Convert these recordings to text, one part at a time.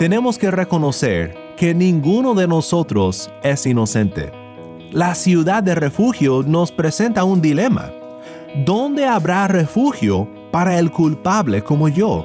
tenemos que reconocer que ninguno de nosotros es inocente. La ciudad de refugio nos presenta un dilema. ¿Dónde habrá refugio para el culpable como yo?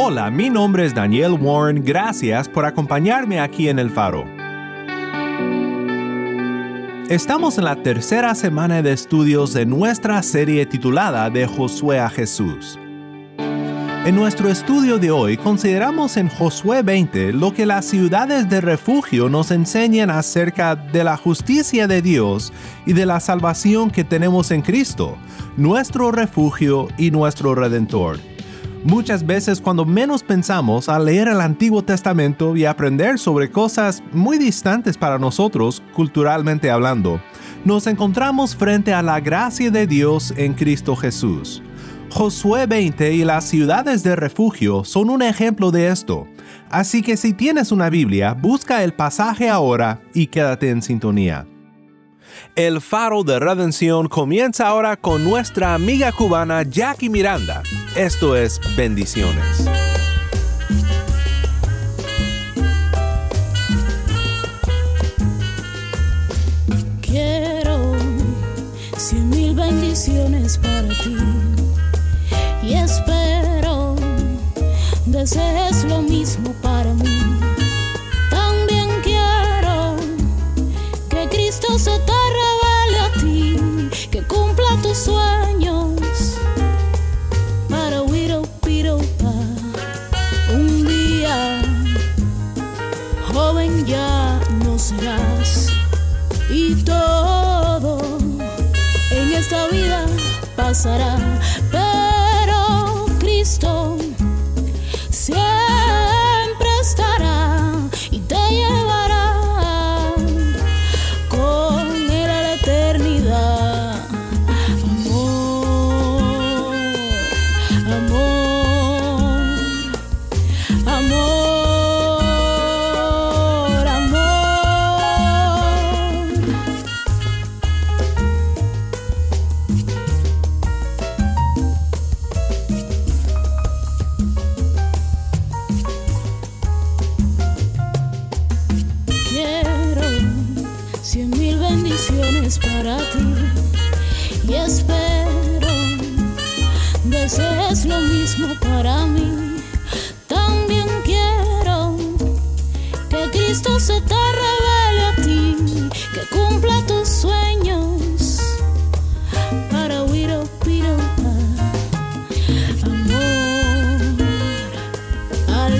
Hola, mi nombre es Daniel Warren, gracias por acompañarme aquí en El Faro. Estamos en la tercera semana de estudios de nuestra serie titulada De Josué a Jesús. En nuestro estudio de hoy consideramos en Josué 20 lo que las ciudades de refugio nos enseñan acerca de la justicia de Dios y de la salvación que tenemos en Cristo, nuestro refugio y nuestro redentor. Muchas veces cuando menos pensamos al leer el Antiguo Testamento y aprender sobre cosas muy distantes para nosotros, culturalmente hablando, nos encontramos frente a la gracia de Dios en Cristo Jesús. Josué 20 y las ciudades de refugio son un ejemplo de esto, así que si tienes una Biblia, busca el pasaje ahora y quédate en sintonía. El faro de redención comienza ahora con nuestra amiga cubana Jackie Miranda. Esto es Bendiciones. Quiero cien mil bendiciones para ti y espero desees lo mismo para mí. También quiero que Cristo se te pasará,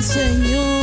Señor,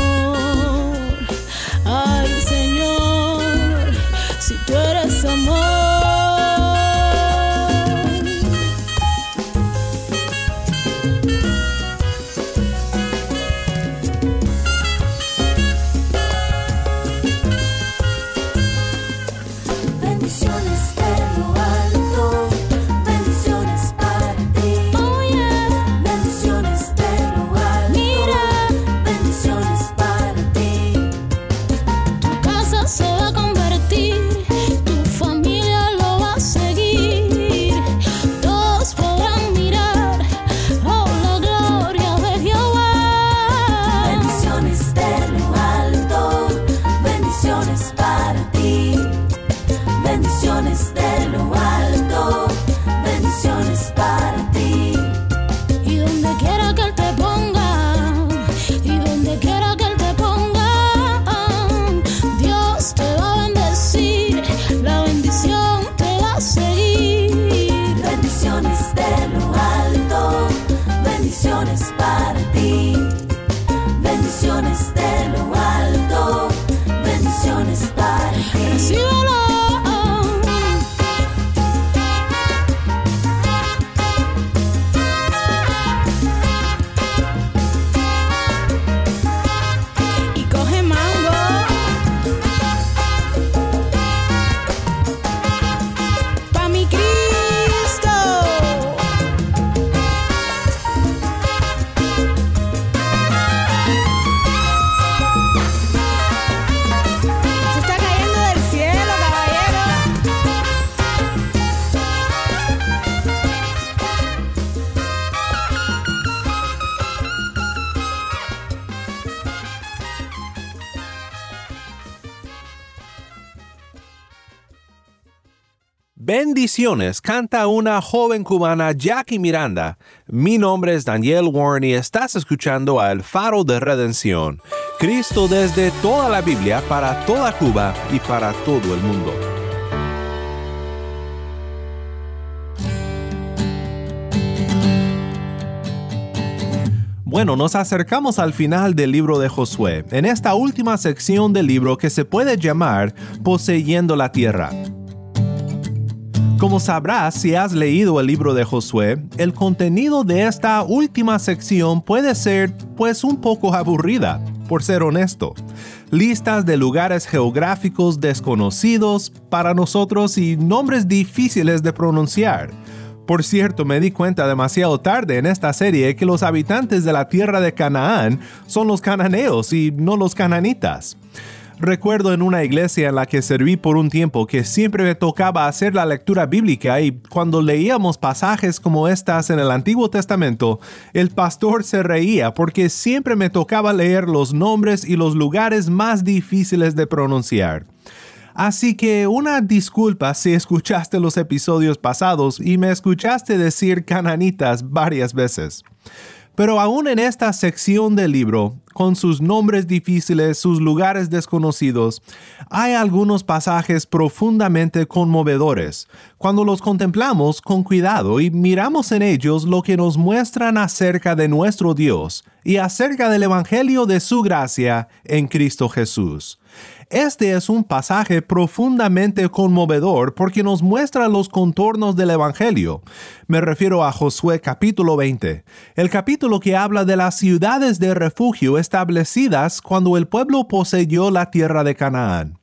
Bendiciones, canta una joven cubana Jackie Miranda. Mi nombre es Daniel Warren y estás escuchando a El Faro de Redención. Cristo desde toda la Biblia para toda Cuba y para todo el mundo. Bueno, nos acercamos al final del libro de Josué, en esta última sección del libro que se puede llamar Poseyendo la Tierra. Como sabrás si has leído el libro de Josué, el contenido de esta última sección puede ser pues un poco aburrida, por ser honesto. Listas de lugares geográficos desconocidos para nosotros y nombres difíciles de pronunciar. Por cierto, me di cuenta demasiado tarde en esta serie que los habitantes de la tierra de Canaán son los cananeos y no los cananitas. Recuerdo en una iglesia en la que serví por un tiempo que siempre me tocaba hacer la lectura bíblica y cuando leíamos pasajes como estas en el Antiguo Testamento, el pastor se reía porque siempre me tocaba leer los nombres y los lugares más difíciles de pronunciar. Así que una disculpa si escuchaste los episodios pasados y me escuchaste decir cananitas varias veces. Pero aún en esta sección del libro, con sus nombres difíciles, sus lugares desconocidos, hay algunos pasajes profundamente conmovedores, cuando los contemplamos con cuidado y miramos en ellos lo que nos muestran acerca de nuestro Dios y acerca del Evangelio de su gracia en Cristo Jesús. Este es un pasaje profundamente conmovedor porque nos muestra los contornos del Evangelio. Me refiero a Josué capítulo 20, el capítulo que habla de las ciudades de refugio establecidas cuando el pueblo poseyó la tierra de Canaán.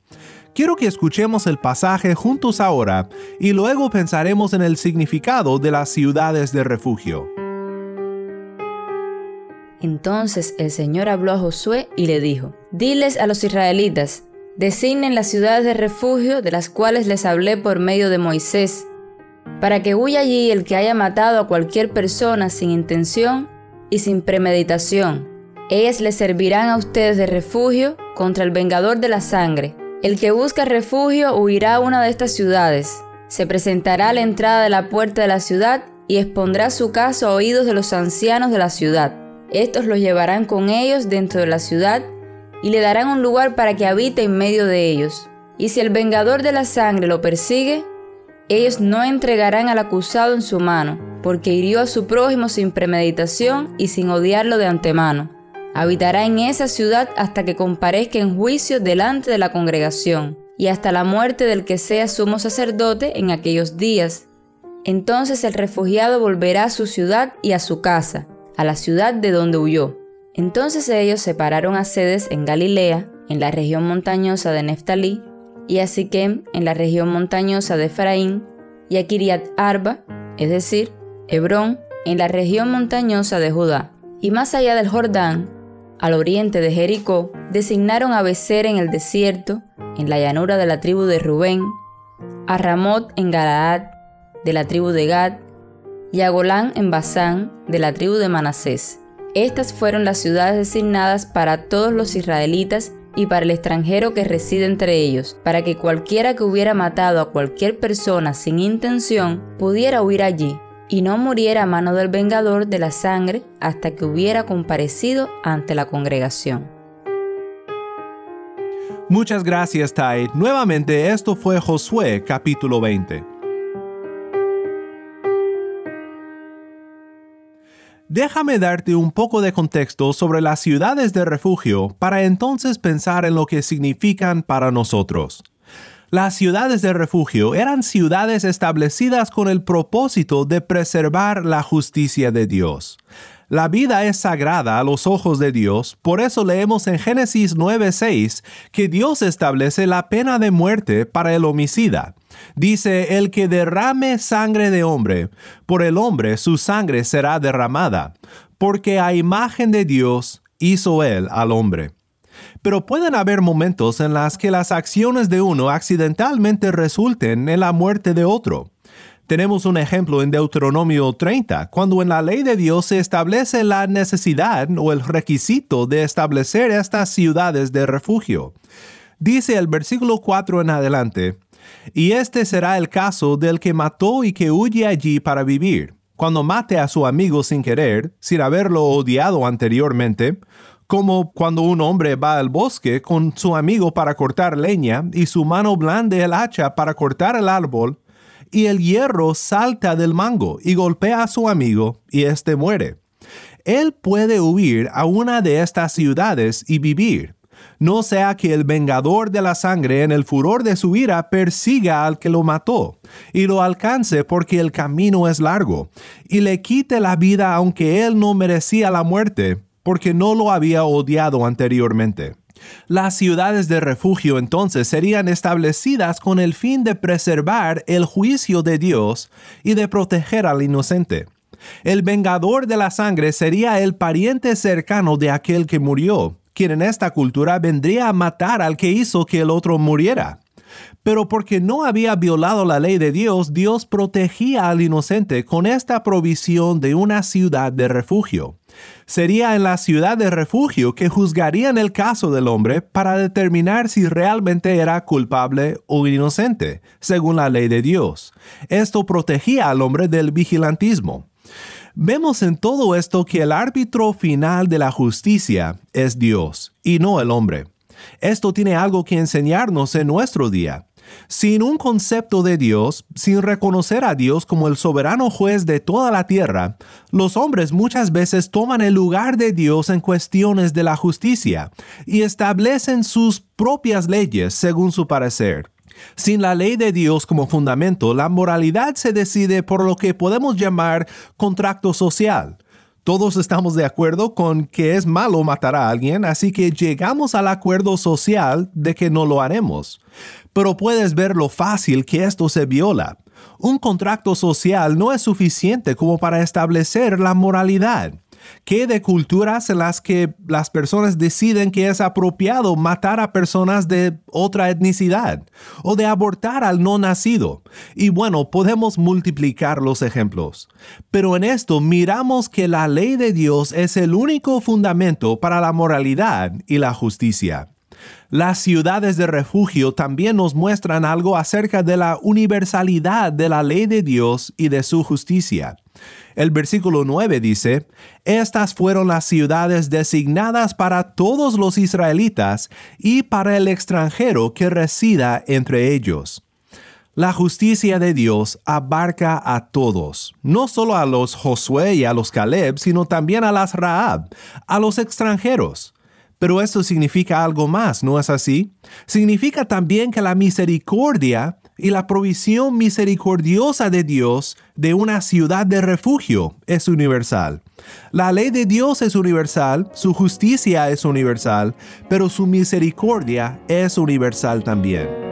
Quiero que escuchemos el pasaje juntos ahora y luego pensaremos en el significado de las ciudades de refugio. Entonces el Señor habló a Josué y le dijo, Diles a los israelitas, designen las ciudades de refugio de las cuales les hablé por medio de Moisés, para que huya allí el que haya matado a cualquier persona sin intención y sin premeditación. Ellas les servirán a ustedes de refugio contra el vengador de la sangre. El que busca refugio huirá a una de estas ciudades, se presentará a la entrada de la puerta de la ciudad y expondrá su caso a oídos de los ancianos de la ciudad. Estos los llevarán con ellos dentro de la ciudad y le darán un lugar para que habite en medio de ellos. Y si el vengador de la sangre lo persigue, ellos no entregarán al acusado en su mano, porque hirió a su prójimo sin premeditación y sin odiarlo de antemano. Habitará en esa ciudad hasta que comparezca en juicio delante de la congregación, y hasta la muerte del que sea sumo sacerdote en aquellos días. Entonces el refugiado volverá a su ciudad y a su casa, a la ciudad de donde huyó. Entonces ellos separaron a Sedes en Galilea, en la región montañosa de Neftalí, y a Siquem en la región montañosa de Efraín, y a Kiriat Arba, es decir, Hebrón, en la región montañosa de Judá. Y más allá del Jordán, al oriente de Jericó, designaron a Becer en el desierto, en la llanura de la tribu de Rubén, a Ramot en Galaad, de la tribu de Gad, y a Golán en Basán, de la tribu de Manasés. Estas fueron las ciudades designadas para todos los israelitas y para el extranjero que reside entre ellos, para que cualquiera que hubiera matado a cualquier persona sin intención pudiera huir allí y no muriera a mano del vengador de la sangre hasta que hubiera comparecido ante la congregación. Muchas gracias, Tai. Nuevamente, esto fue Josué capítulo 20. Déjame darte un poco de contexto sobre las ciudades de refugio para entonces pensar en lo que significan para nosotros. Las ciudades de refugio eran ciudades establecidas con el propósito de preservar la justicia de Dios. La vida es sagrada a los ojos de Dios, por eso leemos en Génesis 9:6 que Dios establece la pena de muerte para el homicida. Dice, el que derrame sangre de hombre, por el hombre su sangre será derramada, porque a imagen de Dios hizo él al hombre. Pero pueden haber momentos en las que las acciones de uno accidentalmente resulten en la muerte de otro. Tenemos un ejemplo en Deuteronomio 30, cuando en la ley de Dios se establece la necesidad o el requisito de establecer estas ciudades de refugio. Dice el versículo 4 en adelante, Y este será el caso del que mató y que huye allí para vivir. Cuando mate a su amigo sin querer, sin haberlo odiado anteriormente, como cuando un hombre va al bosque con su amigo para cortar leña y su mano blande el hacha para cortar el árbol, y el hierro salta del mango y golpea a su amigo y éste muere. Él puede huir a una de estas ciudades y vivir, no sea que el vengador de la sangre en el furor de su ira persiga al que lo mató, y lo alcance porque el camino es largo, y le quite la vida aunque él no merecía la muerte, porque no lo había odiado anteriormente. Las ciudades de refugio entonces serían establecidas con el fin de preservar el juicio de Dios y de proteger al inocente. El vengador de la sangre sería el pariente cercano de aquel que murió, quien en esta cultura vendría a matar al que hizo que el otro muriera. Pero porque no había violado la ley de Dios, Dios protegía al inocente con esta provisión de una ciudad de refugio. Sería en la ciudad de refugio que juzgarían el caso del hombre para determinar si realmente era culpable o inocente, según la ley de Dios. Esto protegía al hombre del vigilantismo. Vemos en todo esto que el árbitro final de la justicia es Dios y no el hombre. Esto tiene algo que enseñarnos en nuestro día. Sin un concepto de Dios, sin reconocer a Dios como el soberano juez de toda la tierra, los hombres muchas veces toman el lugar de Dios en cuestiones de la justicia y establecen sus propias leyes según su parecer. Sin la ley de Dios como fundamento, la moralidad se decide por lo que podemos llamar contrato social. Todos estamos de acuerdo con que es malo matar a alguien, así que llegamos al acuerdo social de que no lo haremos. Pero puedes ver lo fácil que esto se viola. Un contrato social no es suficiente como para establecer la moralidad. ¿Qué de culturas en las que las personas deciden que es apropiado matar a personas de otra etnicidad o de abortar al no nacido? Y bueno, podemos multiplicar los ejemplos. Pero en esto miramos que la ley de Dios es el único fundamento para la moralidad y la justicia. Las ciudades de refugio también nos muestran algo acerca de la universalidad de la ley de Dios y de su justicia. El versículo 9 dice, Estas fueron las ciudades designadas para todos los israelitas y para el extranjero que resida entre ellos. La justicia de Dios abarca a todos, no solo a los Josué y a los Caleb, sino también a las Raab, a los extranjeros. Pero esto significa algo más, ¿no es así? Significa también que la misericordia y la provisión misericordiosa de Dios de una ciudad de refugio es universal. La ley de Dios es universal, su justicia es universal, pero su misericordia es universal también.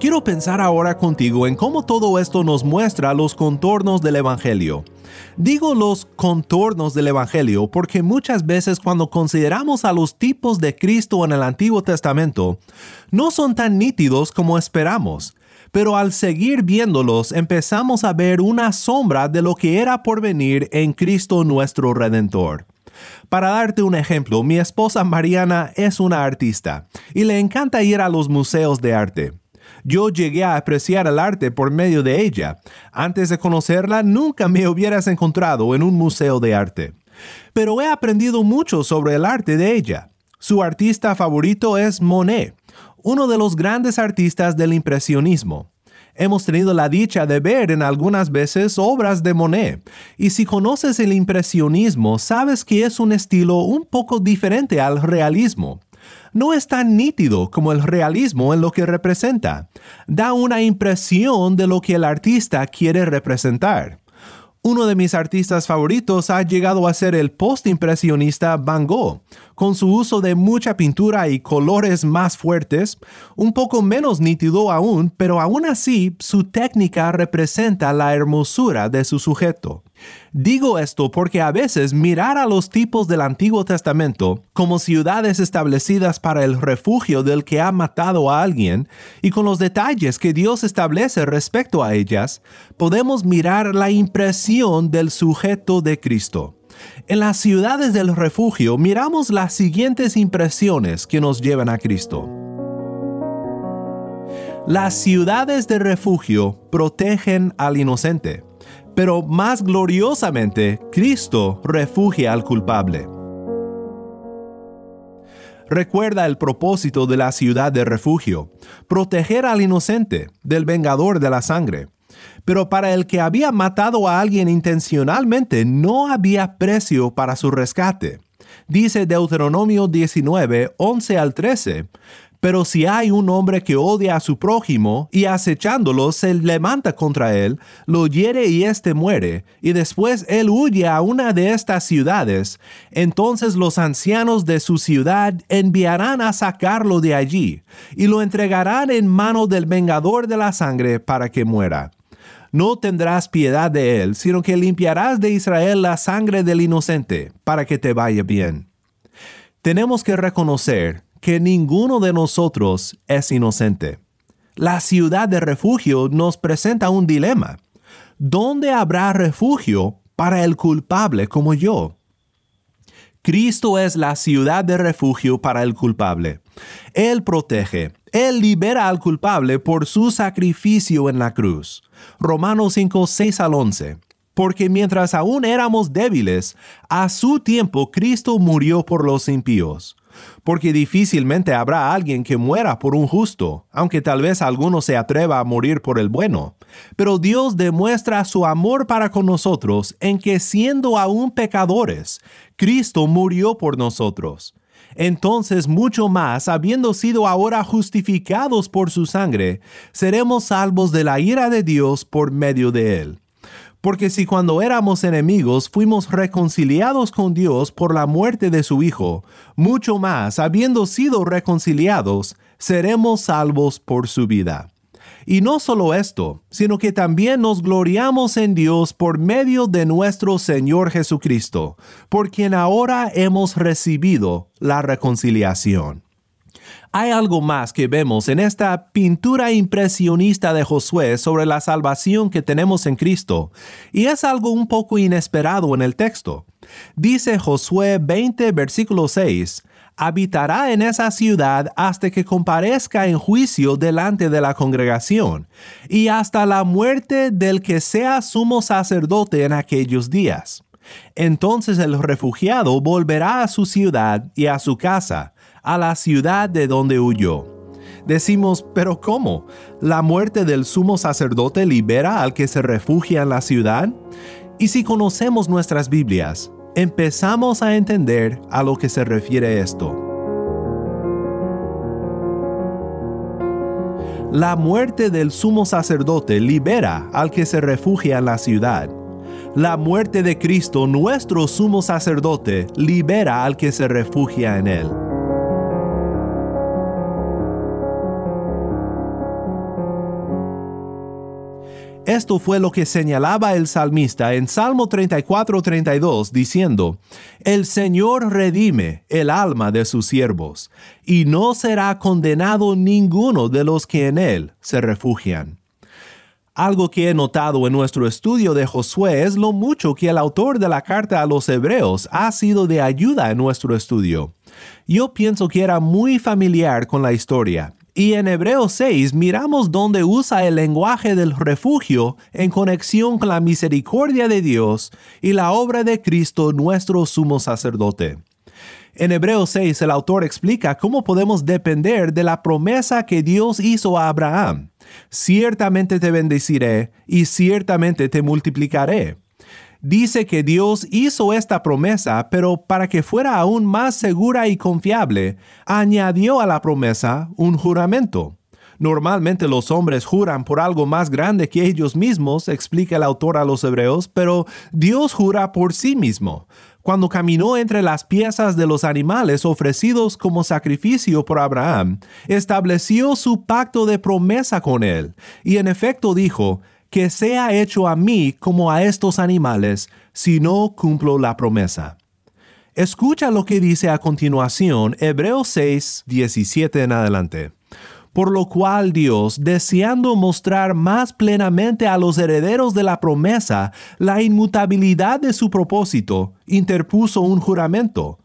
Quiero pensar ahora contigo en cómo todo esto nos muestra los contornos del Evangelio. Digo los contornos del Evangelio porque muchas veces cuando consideramos a los tipos de Cristo en el Antiguo Testamento, no son tan nítidos como esperamos, pero al seguir viéndolos empezamos a ver una sombra de lo que era por venir en Cristo nuestro Redentor. Para darte un ejemplo, mi esposa Mariana es una artista y le encanta ir a los museos de arte. Yo llegué a apreciar el arte por medio de ella. Antes de conocerla, nunca me hubieras encontrado en un museo de arte. Pero he aprendido mucho sobre el arte de ella. Su artista favorito es Monet, uno de los grandes artistas del impresionismo. Hemos tenido la dicha de ver en algunas veces obras de Monet, y si conoces el impresionismo, sabes que es un estilo un poco diferente al realismo no es tan nítido como el realismo en lo que representa. Da una impresión de lo que el artista quiere representar. Uno de mis artistas favoritos ha llegado a ser el postimpresionista Van Gogh, con su uso de mucha pintura y colores más fuertes, un poco menos nítido aún, pero aún así su técnica representa la hermosura de su sujeto. Digo esto porque a veces mirar a los tipos del Antiguo Testamento como ciudades establecidas para el refugio del que ha matado a alguien y con los detalles que Dios establece respecto a ellas, podemos mirar la impresión del sujeto de Cristo. En las ciudades del refugio miramos las siguientes impresiones que nos llevan a Cristo. Las ciudades de refugio protegen al inocente, pero más gloriosamente Cristo refugia al culpable. Recuerda el propósito de la ciudad de refugio, proteger al inocente del vengador de la sangre. Pero para el que había matado a alguien intencionalmente no había precio para su rescate. Dice Deuteronomio 19, 11 al 13, pero si hay un hombre que odia a su prójimo y acechándolo se levanta contra él, lo hiere y éste muere, y después él huye a una de estas ciudades, entonces los ancianos de su ciudad enviarán a sacarlo de allí, y lo entregarán en mano del vengador de la sangre para que muera no tendrás piedad de él, sino que limpiarás de Israel la sangre del inocente, para que te vaya bien. Tenemos que reconocer que ninguno de nosotros es inocente. La ciudad de refugio nos presenta un dilema. ¿Dónde habrá refugio para el culpable como yo? Cristo es la ciudad de refugio para el culpable. Él protege, Él libera al culpable por su sacrificio en la cruz. Romanos 5, 6 al 11. Porque mientras aún éramos débiles, a su tiempo Cristo murió por los impíos porque difícilmente habrá alguien que muera por un justo, aunque tal vez alguno se atreva a morir por el bueno. Pero Dios demuestra su amor para con nosotros en que siendo aún pecadores, Cristo murió por nosotros. Entonces mucho más, habiendo sido ahora justificados por su sangre, seremos salvos de la ira de Dios por medio de él. Porque si cuando éramos enemigos fuimos reconciliados con Dios por la muerte de su Hijo, mucho más, habiendo sido reconciliados, seremos salvos por su vida. Y no solo esto, sino que también nos gloriamos en Dios por medio de nuestro Señor Jesucristo, por quien ahora hemos recibido la reconciliación hay algo más que vemos en esta pintura impresionista de Josué sobre la salvación que tenemos en Cristo, y es algo un poco inesperado en el texto. Dice Josué 20, versículo 6, habitará en esa ciudad hasta que comparezca en juicio delante de la congregación, y hasta la muerte del que sea sumo sacerdote en aquellos días. Entonces el refugiado volverá a su ciudad y a su casa, a la ciudad de donde huyó. Decimos, pero ¿cómo? ¿La muerte del sumo sacerdote libera al que se refugia en la ciudad? Y si conocemos nuestras Biblias, empezamos a entender a lo que se refiere esto. La muerte del sumo sacerdote libera al que se refugia en la ciudad. La muerte de Cristo, nuestro sumo sacerdote, libera al que se refugia en él. Esto fue lo que señalaba el salmista en Salmo 34-32 diciendo, El Señor redime el alma de sus siervos, y no será condenado ninguno de los que en él se refugian. Algo que he notado en nuestro estudio de Josué es lo mucho que el autor de la carta a los hebreos ha sido de ayuda en nuestro estudio. Yo pienso que era muy familiar con la historia y en Hebreos 6 miramos donde usa el lenguaje del refugio en conexión con la misericordia de Dios y la obra de Cristo nuestro sumo sacerdote. En Hebreos 6 el autor explica cómo podemos depender de la promesa que Dios hizo a Abraham. Ciertamente te bendeciré y ciertamente te multiplicaré dice que Dios hizo esta promesa, pero para que fuera aún más segura y confiable, añadió a la promesa un juramento. Normalmente los hombres juran por algo más grande que ellos mismos, explica el autor a los hebreos, pero Dios jura por sí mismo. Cuando caminó entre las piezas de los animales ofrecidos como sacrificio por Abraham, estableció su pacto de promesa con él, y en efecto dijo, que sea hecho a mí como a estos animales, si no cumplo la promesa. Escucha lo que dice a continuación Hebreos 6, 17 en adelante. Por lo cual Dios, deseando mostrar más plenamente a los herederos de la promesa la inmutabilidad de su propósito, interpuso un juramento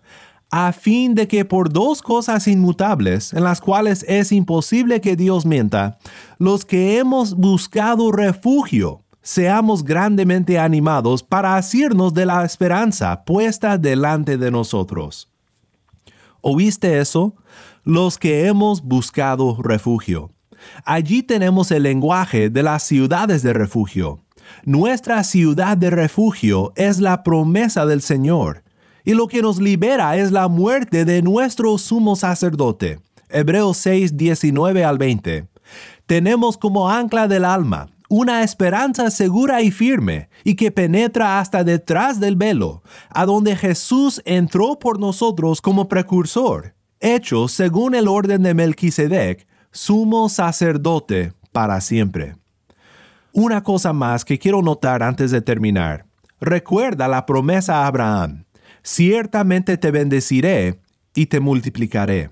a fin de que por dos cosas inmutables, en las cuales es imposible que Dios mienta, los que hemos buscado refugio, seamos grandemente animados para asirnos de la esperanza puesta delante de nosotros. ¿Oíste eso? Los que hemos buscado refugio. Allí tenemos el lenguaje de las ciudades de refugio. Nuestra ciudad de refugio es la promesa del Señor, y lo que nos libera es la muerte de nuestro sumo sacerdote. Hebreos 6, 19 al 20. Tenemos como ancla del alma una esperanza segura y firme, y que penetra hasta detrás del velo, a donde Jesús entró por nosotros como precursor, hecho según el orden de Melquisedec, sumo sacerdote para siempre. Una cosa más que quiero notar antes de terminar. Recuerda la promesa a Abraham. Ciertamente te bendeciré y te multiplicaré.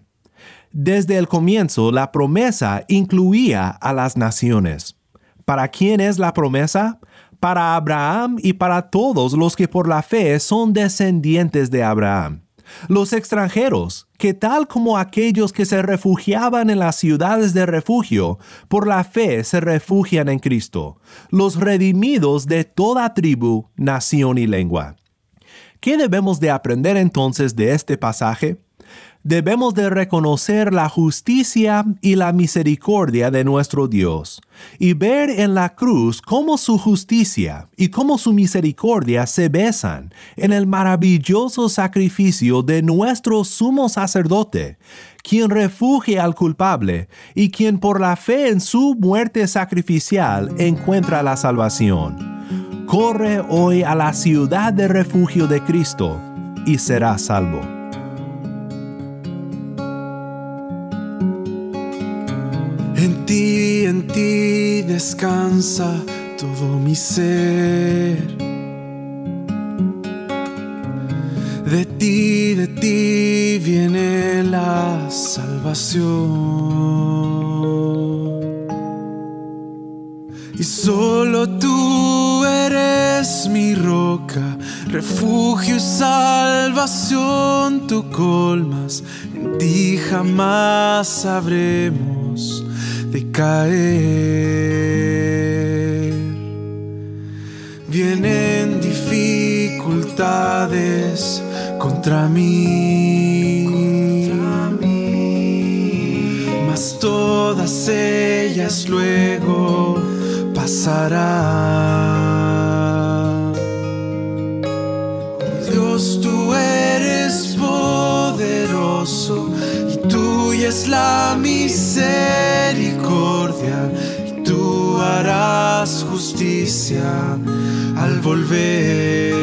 Desde el comienzo la promesa incluía a las naciones. ¿Para quién es la promesa? Para Abraham y para todos los que por la fe son descendientes de Abraham. Los extranjeros, que tal como aquellos que se refugiaban en las ciudades de refugio, por la fe se refugian en Cristo, los redimidos de toda tribu, nación y lengua. ¿Qué debemos de aprender entonces de este pasaje? debemos de reconocer la justicia y la misericordia de nuestro Dios y ver en la cruz cómo su justicia y cómo su misericordia se besan en el maravilloso sacrificio de nuestro sumo sacerdote, quien refugia al culpable y quien por la fe en su muerte sacrificial encuentra la salvación. Corre hoy a la ciudad de refugio de Cristo y será salvo. En ti, en ti descansa todo mi ser. De ti, de ti viene la salvación. Y solo mi roca, refugio y salvación, tú colmas, en ti jamás sabremos de caer. Vienen dificultades contra mí, mas todas ellas luego pasarán. Al volver.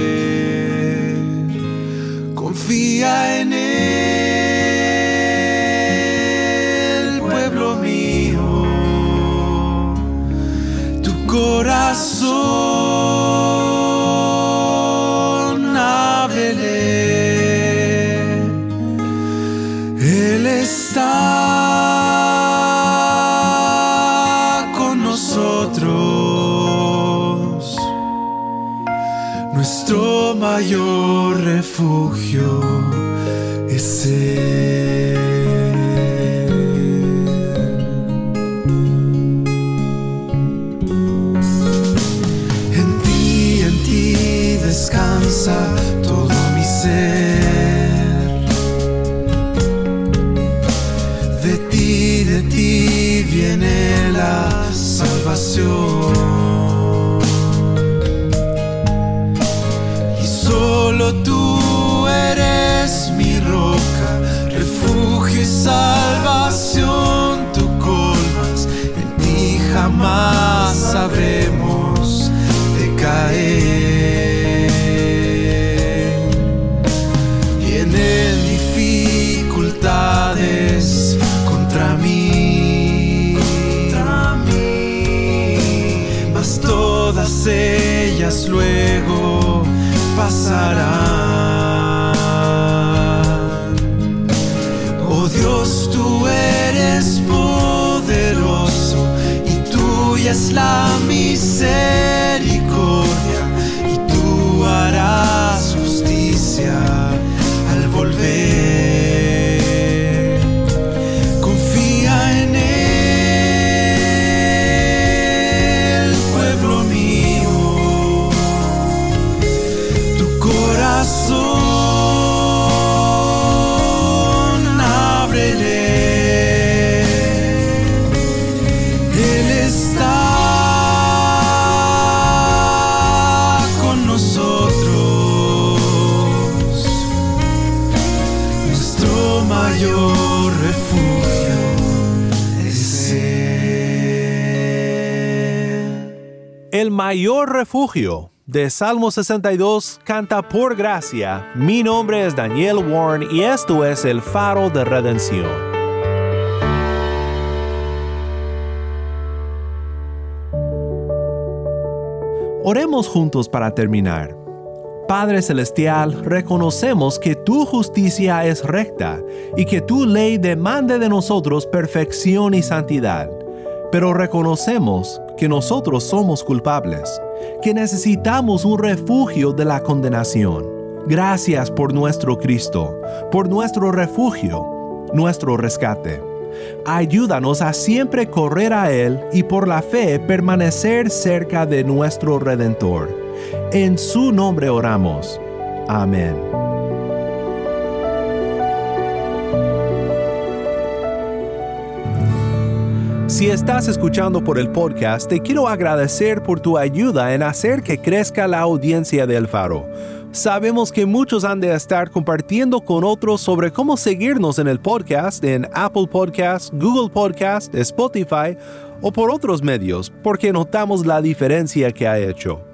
El mayor refugio de Salmo 62 canta por gracia. Mi nombre es Daniel Warren y esto es el faro de redención. Oremos juntos para terminar. Padre Celestial, reconocemos que tu justicia es recta y que tu ley demanda de nosotros perfección y santidad. Pero reconocemos que nosotros somos culpables, que necesitamos un refugio de la condenación. Gracias por nuestro Cristo, por nuestro refugio, nuestro rescate. Ayúdanos a siempre correr a Él y por la fe permanecer cerca de nuestro Redentor. En su nombre oramos. Amén. Si estás escuchando por el podcast, te quiero agradecer por tu ayuda en hacer que crezca la audiencia del faro. Sabemos que muchos han de estar compartiendo con otros sobre cómo seguirnos en el podcast, en Apple Podcast, Google Podcast, Spotify o por otros medios, porque notamos la diferencia que ha hecho.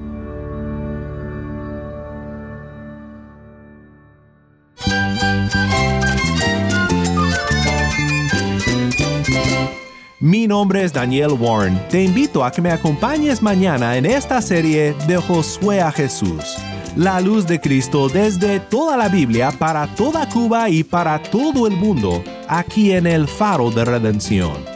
Mi nombre es Daniel Warren. Te invito a que me acompañes mañana en esta serie de Josué a Jesús. La luz de Cristo desde toda la Biblia para toda Cuba y para todo el mundo, aquí en el Faro de Redención.